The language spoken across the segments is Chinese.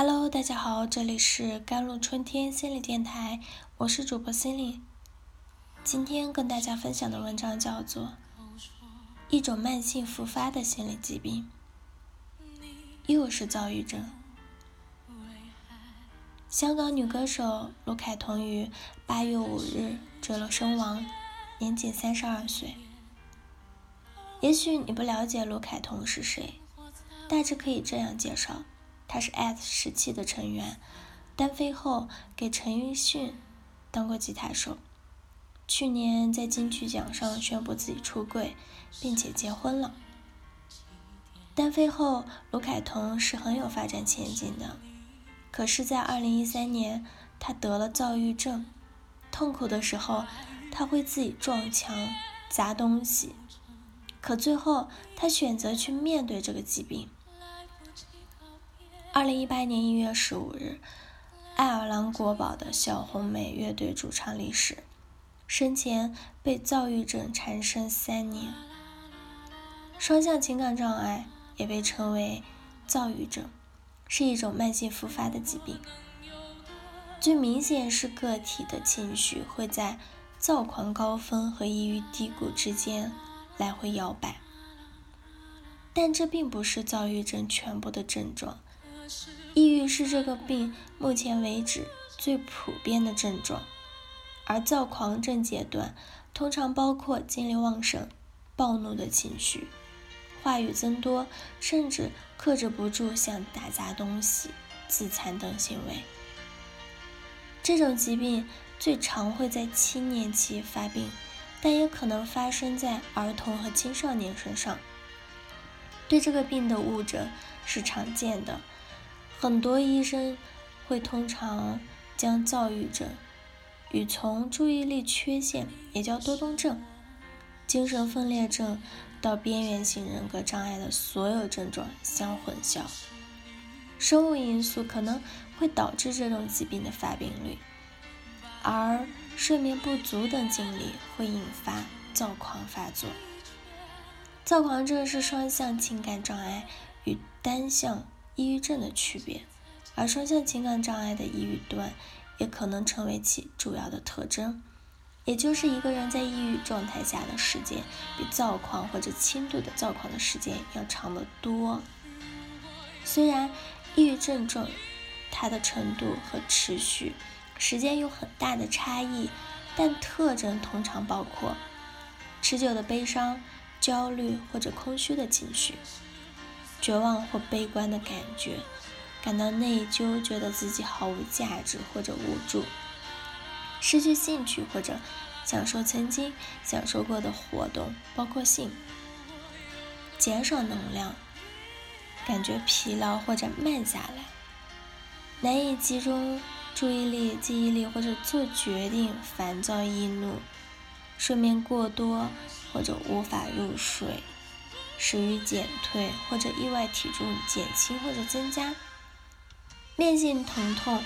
Hello，大家好，这里是甘露春天心理电台，我是主播心理。今天跟大家分享的文章叫做《一种慢性复发的心理疾病》，又是躁郁症。香港女歌手卢凯彤于八月五日坠楼身亡，年仅三十二岁。也许你不了解卢凯彤是谁，大致可以这样介绍。他是 at 时期的成员，单飞后给陈奕迅当过吉他手。去年在金曲奖上宣布自己出柜，并且结婚了。单飞后，卢凯彤是很有发展前景的。可是，在2013年，他得了躁郁症，痛苦的时候，他会自己撞墙、砸东西。可最后，他选择去面对这个疾病。二零一八年一月十五日，爱尔兰国宝的小红莓乐队主唱离世，生前被躁郁症缠身三年。双向情感障碍也被称为躁郁症，是一种慢性复发的疾病。最明显是个体的情绪会在躁狂高峰和抑郁低谷之间来回摇摆，但这并不是躁郁症全部的症状。抑郁是这个病目前为止最普遍的症状，而躁狂症阶段通常包括精力旺盛、暴怒的情绪、话语增多，甚至克制不住想打砸东西、自残等行为。这种疾病最常会在青年期发病，但也可能发生在儿童和青少年身上。对这个病的误诊是常见的。很多医生会通常将躁郁症与从注意力缺陷，也叫多动症、精神分裂症到边缘性人格障碍的所有症状相混淆。生物因素可能会导致这种疾病的发病率，而睡眠不足等经历会引发躁狂发作。躁狂症是双向情感障碍与单向。抑郁症的区别，而双向情感障碍的抑郁端也可能成为其主要的特征，也就是一个人在抑郁状态下的时间比躁狂或者轻度的躁狂的时间要长得多。虽然抑郁症状它的程度和持续时间有很大的差异，但特征通常包括持久的悲伤、焦虑或者空虚的情绪。绝望或悲观的感觉，感到内疚，觉得自己毫无价值或者无助，失去兴趣或者享受曾经享受过的活动，包括性，减少能量，感觉疲劳或者慢下来，难以集中注意力、记忆力或者做决定，烦躁易怒，睡眠过多或者无法入睡。食欲减退或者意外体重减轻或者增加，面性疼痛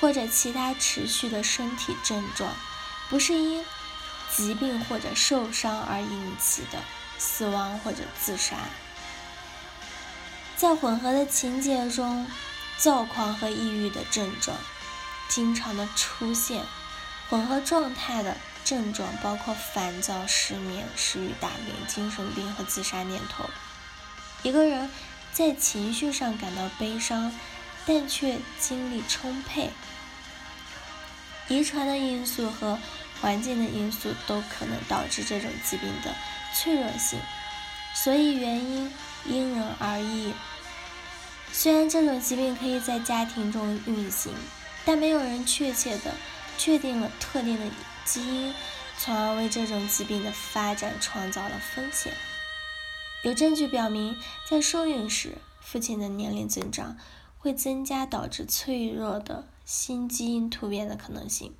或者其他持续的身体症状，不是因疾病或者受伤而引起的死亡或者自杀。在混合的情节中，躁狂和抑郁的症状经常的出现，混合状态的。症状包括烦躁、失眠、食欲大变、精神病和自杀念头。一个人在情绪上感到悲伤，但却精力充沛。遗传的因素和环境的因素都可能导致这种疾病的脆弱性，所以原因因人而异。虽然这种疾病可以在家庭中运行，但没有人确切的确定了特定的。基因，从而为这种疾病的发展创造了风险。有证据表明，在受孕时，父亲的年龄增长会增加导致脆弱的新基因突变的可能性。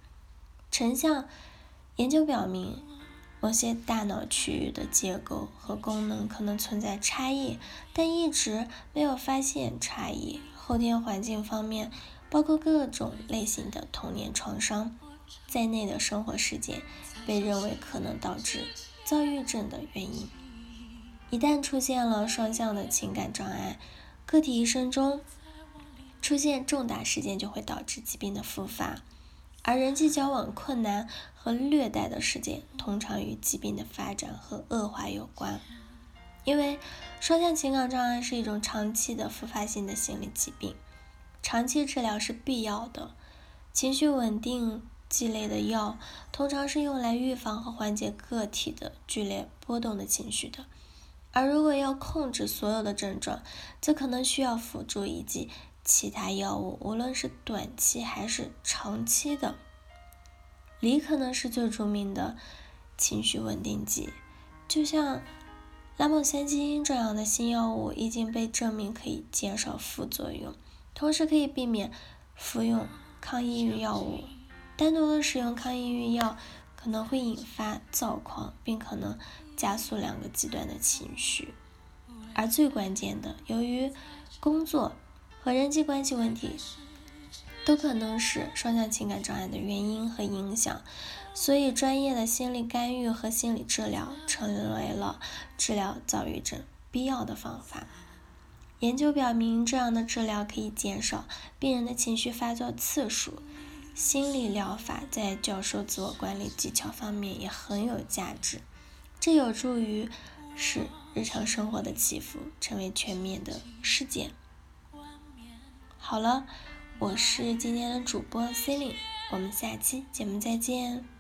成像研究表明，某些大脑区域的结构和功能可能存在差异，但一直没有发现差异。后天环境方面，包括各种类型的童年创伤。在内的生活事件被认为可能导致躁郁症的原因。一旦出现了双向的情感障碍，个体一生中出现重大事件就会导致疾病的复发，而人际交往困难和虐待的事件通常与疾病的发展和恶化有关。因为双向情感障碍是一种长期的复发性的心理疾病，长期治疗是必要的。情绪稳定剂类的药通常是用来预防和缓解个体的剧烈波动的情绪的，而如果要控制所有的症状，则可能需要辅助以及。其他药物，无论是短期还是长期的，锂可能是最著名的情绪稳定剂。就像拉莫三基因这样的新药物，已经被证明可以减少副作用，同时可以避免服用抗抑郁药物。单独的使用抗抑郁药可能会引发躁狂，并可能加速两个极端的情绪。而最关键的，由于工作。和人际关系问题都可能是双向情感障碍的原因和影响，所以专业的心理干预和心理治疗成为了治疗躁郁症必要的方法。研究表明，这样的治疗可以减少病人的情绪发作次数。心理疗法在教授自我管理技巧方面也很有价值，这有助于使日常生活的起伏成为全面的事件。好了，我是今天的主播 C e l i n e 我们下期节目再见。